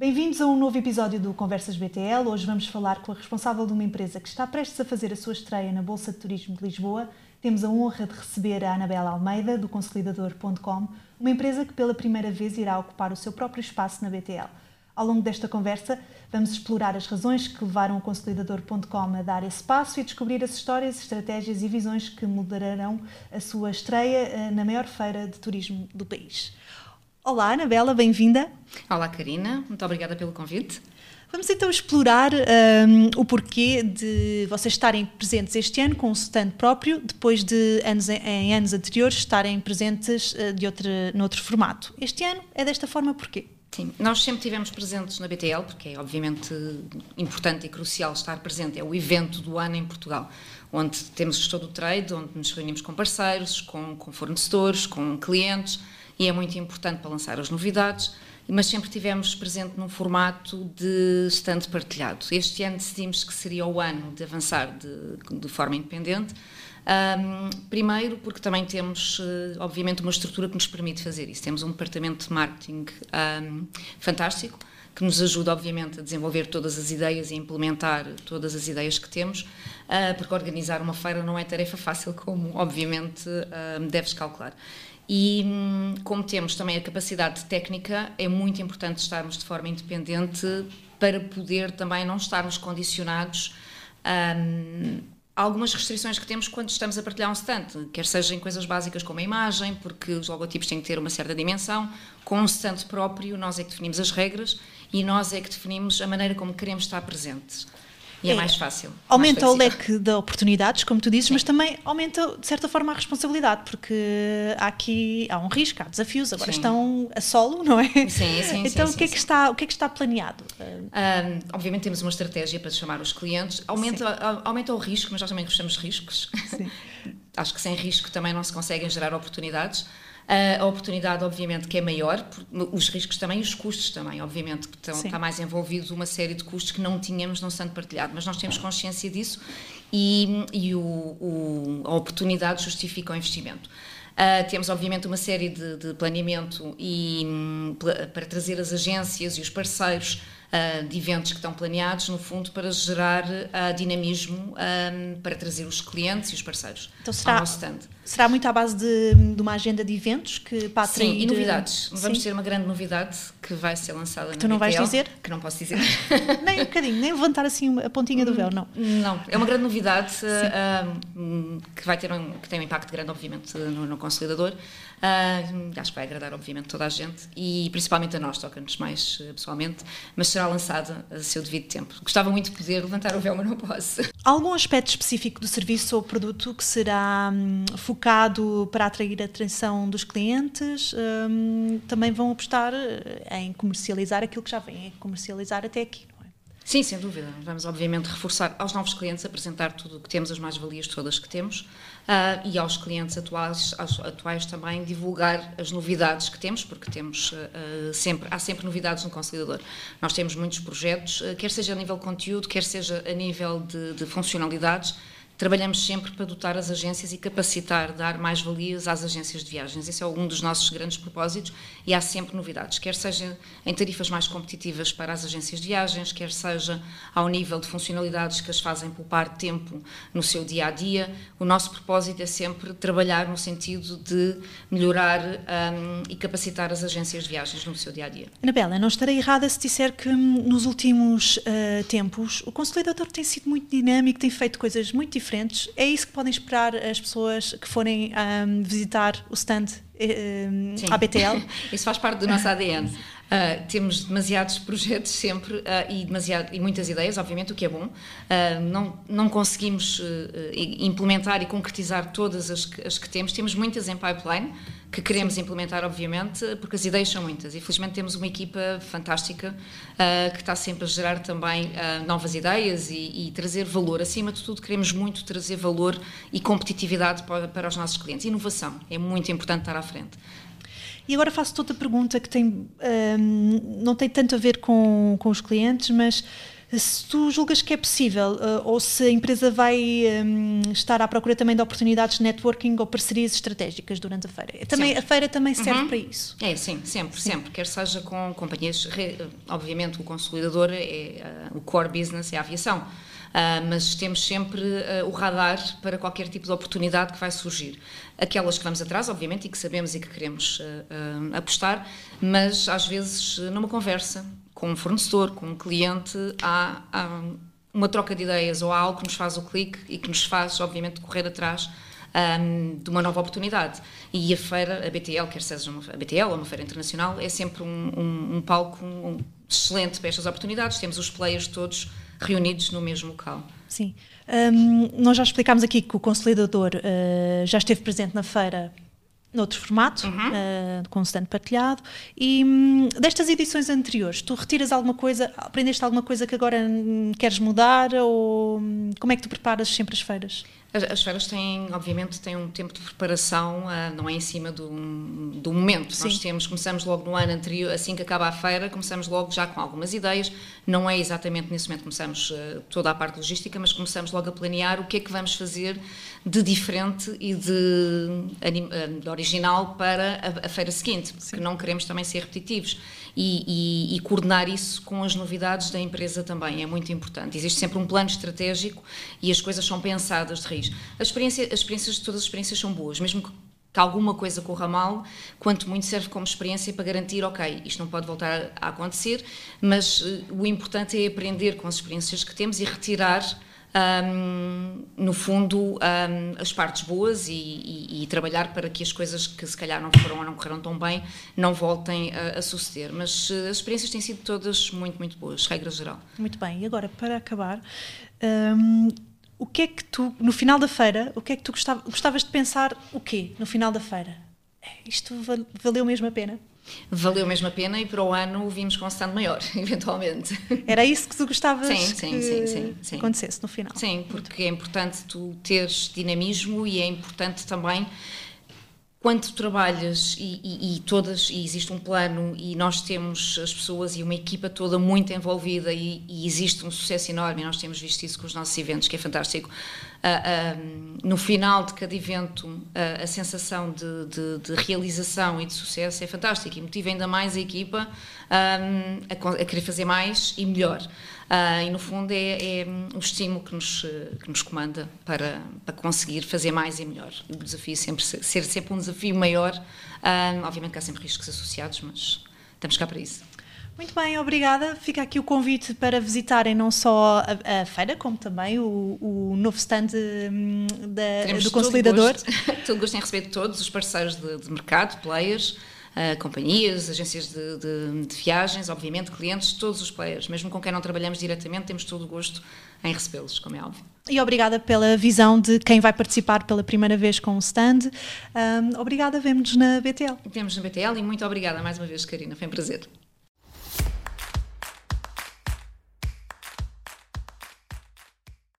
Bem-vindos a um novo episódio do Conversas BTL. Hoje vamos falar com a responsável de uma empresa que está prestes a fazer a sua estreia na Bolsa de Turismo de Lisboa. Temos a honra de receber a Anabela Almeida, do Consolidador.com, uma empresa que pela primeira vez irá ocupar o seu próprio espaço na BTL. Ao longo desta conversa, vamos explorar as razões que levaram o Consolidador.com a dar esse passo e descobrir as histórias, estratégias e visões que moderarão a sua estreia eh, na maior feira de turismo do país. Olá, Anabela, bem-vinda. Olá, Karina, muito obrigada pelo convite. Vamos então explorar um, o porquê de vocês estarem presentes este ano com um stand próprio, depois de anos, em anos anteriores estarem presentes uh, de outro, noutro formato. Este ano é desta forma porquê? Sim, nós sempre tivemos presentes na BTL, porque é obviamente importante e crucial estar presente, é o evento do ano em Portugal, onde temos o gestor do trade, onde nos reunimos com parceiros, com, com fornecedores, com clientes, e é muito importante para lançar as novidades, mas sempre tivemos presente num formato de stand partilhado. Este ano decidimos que seria o ano de avançar de, de forma independente. Um, primeiro, porque também temos, eh, obviamente, uma estrutura que nos permite fazer isso. Temos um departamento de marketing um, fantástico, que nos ajuda, obviamente, a desenvolver todas as ideias e implementar todas as ideias que temos, uh, porque organizar uma feira não é tarefa fácil, como, obviamente, uh, deves calcular. E hum, como temos também a capacidade técnica, é muito importante estarmos de forma independente para poder também não estarmos condicionados hum, a algumas restrições que temos quando estamos a partilhar um stand, quer seja em coisas básicas como a imagem, porque os logotipos têm que ter uma certa dimensão, com um stand próprio nós é que definimos as regras e nós é que definimos a maneira como queremos estar presentes. E é, é mais fácil. Aumenta mais o leque de oportunidades, como tu dizes, Sim. mas também aumenta, de certa forma, a responsabilidade, porque há aqui há um risco, há desafios, agora sim. estão a solo, não é? Sim, sim, Então, sim, o, que é que está, o que é que está planeado? Um, obviamente temos uma estratégia para chamar os clientes. Aumenta, aumenta o risco, mas nós também gostamos de riscos. Acho que sem risco também não se conseguem gerar oportunidades. A oportunidade, obviamente, que é maior, os riscos também os custos também, obviamente, que estão, está mais envolvido uma série de custos que não tínhamos no sendo partilhado, mas nós temos consciência disso e, e o, o, a oportunidade justifica o investimento. Uh, temos, obviamente, uma série de, de planeamento e, um, para trazer as agências e os parceiros uh, de eventos que estão planeados, no fundo, para gerar uh, dinamismo um, para trazer os clientes e os parceiros então, será, ao nosso stand. Será muito à base de, de uma agenda de eventos que para atrair... Sim, e novidades. Vamos Sim. ter uma grande novidade que vai ser lançada que na tu não BTL, vais dizer? Que não posso dizer. nem um bocadinho, nem levantar assim a pontinha do véu, não. Não, é uma grande novidade uh, que vai ter um, que tem um impacto grande, obviamente, no, no consolidador. Uh, acho que vai agradar, obviamente, toda a gente e principalmente a nós, toca-nos mais uh, pessoalmente, mas será lançada a seu devido tempo. Gostava muito de poder levantar o véu, mas não posso. Algum aspecto específico do serviço ou produto que será um, focado para atrair a atenção dos clientes? Um, também vão apostar eh, em comercializar aquilo que já vêm comercializar até aqui, não é? Sim, sem dúvida. Vamos, obviamente, reforçar aos novos clientes, apresentar tudo o que temos, as mais-valias todas que temos, uh, e aos clientes atuais, aos atuais também divulgar as novidades que temos, porque temos uh, sempre, há sempre novidades no Consolidador. Nós temos muitos projetos, uh, quer seja a nível de conteúdo, quer seja a nível de, de funcionalidades, trabalhamos sempre para dotar as agências e capacitar, dar mais valias às agências de viagens. Esse é um dos nossos grandes propósitos e há sempre novidades, quer seja em tarifas mais competitivas para as agências de viagens, quer seja ao nível de funcionalidades que as fazem poupar tempo no seu dia a dia. O nosso propósito é sempre trabalhar no sentido de melhorar um, e capacitar as agências de viagens no seu dia a dia. Anabela, não estarei errada se disser que hum, nos últimos uh, tempos o Consolidador tem sido muito dinâmico, tem feito coisas muito diferentes diferentes. É isso que podem esperar as pessoas que forem um, visitar o stand um, à BTL? isso faz parte do nosso ADN. Uh, temos demasiados projetos sempre uh, e, demasiado, e muitas ideias, obviamente, o que é bom. Uh, não, não conseguimos implementar e concretizar todas as que, as que temos. Temos muitas em pipeline que queremos Sim. implementar, obviamente, porque as ideias são muitas. E felizmente temos uma equipa fantástica que está sempre a gerar também novas ideias e, e, trazer valor. Acima de tudo, queremos muito trazer valor e competitividade para, para os nossos clientes. Inovação é muito importante estar à frente. E agora faço-te outra pergunta que tem, um, não tem tanto a ver com, com os clientes, mas Se tu julgas que é possível, uh, ou se a empresa vai um, estar à procura também de oportunidades de networking ou parcerias estratégicas durante a feira. Também, a feira também serve uhum. para isso. É, sim, sempre, sim. sempre. Quer seja com companhias, obviamente o consolidador é uh, o core business é a aviação. Uh, mas temos sempre uh, o radar para qualquer tipo de oportunidade que vai surgir. Aquelas que vamos atrás, obviamente, e que sabemos e que queremos uh, apostar, mas às vezes numa conversa com um fornecedor, com um cliente, há, há, uma troca de ideias ou há algo que nos faz o clique e que nos faz, obviamente, correr atrás um, de uma nova oportunidade. E a feira, a BTL, quer seja uma, a BTL ou uma feira internacional, é sempre um, um, um palco excelente para estas oportunidades. Temos os players todos reunidos no mesmo local. Sim. Um, nós já explicámos aqui que o consolidador uh, já esteve presente na feira noutro formato, uhum. uh, com stand partilhado. E um, destas edições anteriores, tu retiras alguma coisa, aprendeste alguma coisa que agora hum, queres mudar? Ou hum, como é que tu preparas sempre as feiras? As, feiras têm, obviamente, têm um tempo de preparação, uh, não é em cima do, do momento. Sim. Nós temos, começamos logo no ano anterior, assim que acaba a feira, começamos logo já com algumas ideias. Não é exatamente nesse momento que começamos uh, toda a parte logística, mas começamos logo a planear o que é que vamos fazer de diferente e de, de original para a, a feira seguinte, porque Sim. não queremos também ser repetitivos e, e, e, coordenar isso com as novidades da empresa também é muito importante. Existe sempre um plano estratégico e as coisas são pensadas de raiz. As experiências, as experiências todas as experiências são boas, mesmo que que alguma coisa corra mal, quanto muito serve como experiência para garantir, ok, isto não pode voltar a acontecer, mas uh, o importante é aprender com as experiências que temos e retirar um, no fundo, um, as partes boas e, e, e, trabalhar para que as coisas que se calhar não foram ou não correram tão bem não voltem a, a suceder. Mas uh, as experiências têm sido todas muito, muito boas, regra geral. Muito bem, e agora para acabar. O que é que tu, no final da feira, o que é que tu gostavas, gostavas de pensar o quê no final da feira? É, isto valeu mesmo a pena? valeu mesmo a pena e para o ano vimos com um stand maior, eventualmente. Era isso que tu gostavas sim, sim, que sim, sim, sim. acontecesse no final? Sim, porque é importante tu teres dinamismo e é importante também quando trabalhas e, e, e, todas, e existe um plano e nós temos as pessoas e uma equipa toda muito envolvida e, e existe um sucesso enorme nós temos visto isso com os nossos eventos, que é fantástico. Uh, uh, no final de cada evento, uh, a sensação de, de, de, realização e de sucesso é fantástica e motiva ainda mais a equipa a, a, querer fazer mais e melhor. Uh, e no fundo é, é o estímulo que nos, que nos comanda para, para conseguir fazer mais e melhor. O desafio sempre ser sempre um desafio maior. Uh, obviamente que há sempre riscos associados, mas estamos cá para isso. Muito bem, obrigada. Fica aqui o convite para visitarem não só a, a feira, como também o, o novo stand hum, da, do Consolidador. Todo gosto, todo gosto em receber todos os parceiros de, de mercado, players, uh, companhias, agências de, de, de, viagens, obviamente, clientes, todos os players, mesmo com quem não trabalhamos diretamente, temos todo o gosto em recebê-los, como é óbvio. E obrigada pela visão de quem vai participar pela primeira vez com o stand. Um, obrigada, vemos-nos na BTL. Vemos na BTL e muito obrigada mais uma vez, Karina, foi um prazer.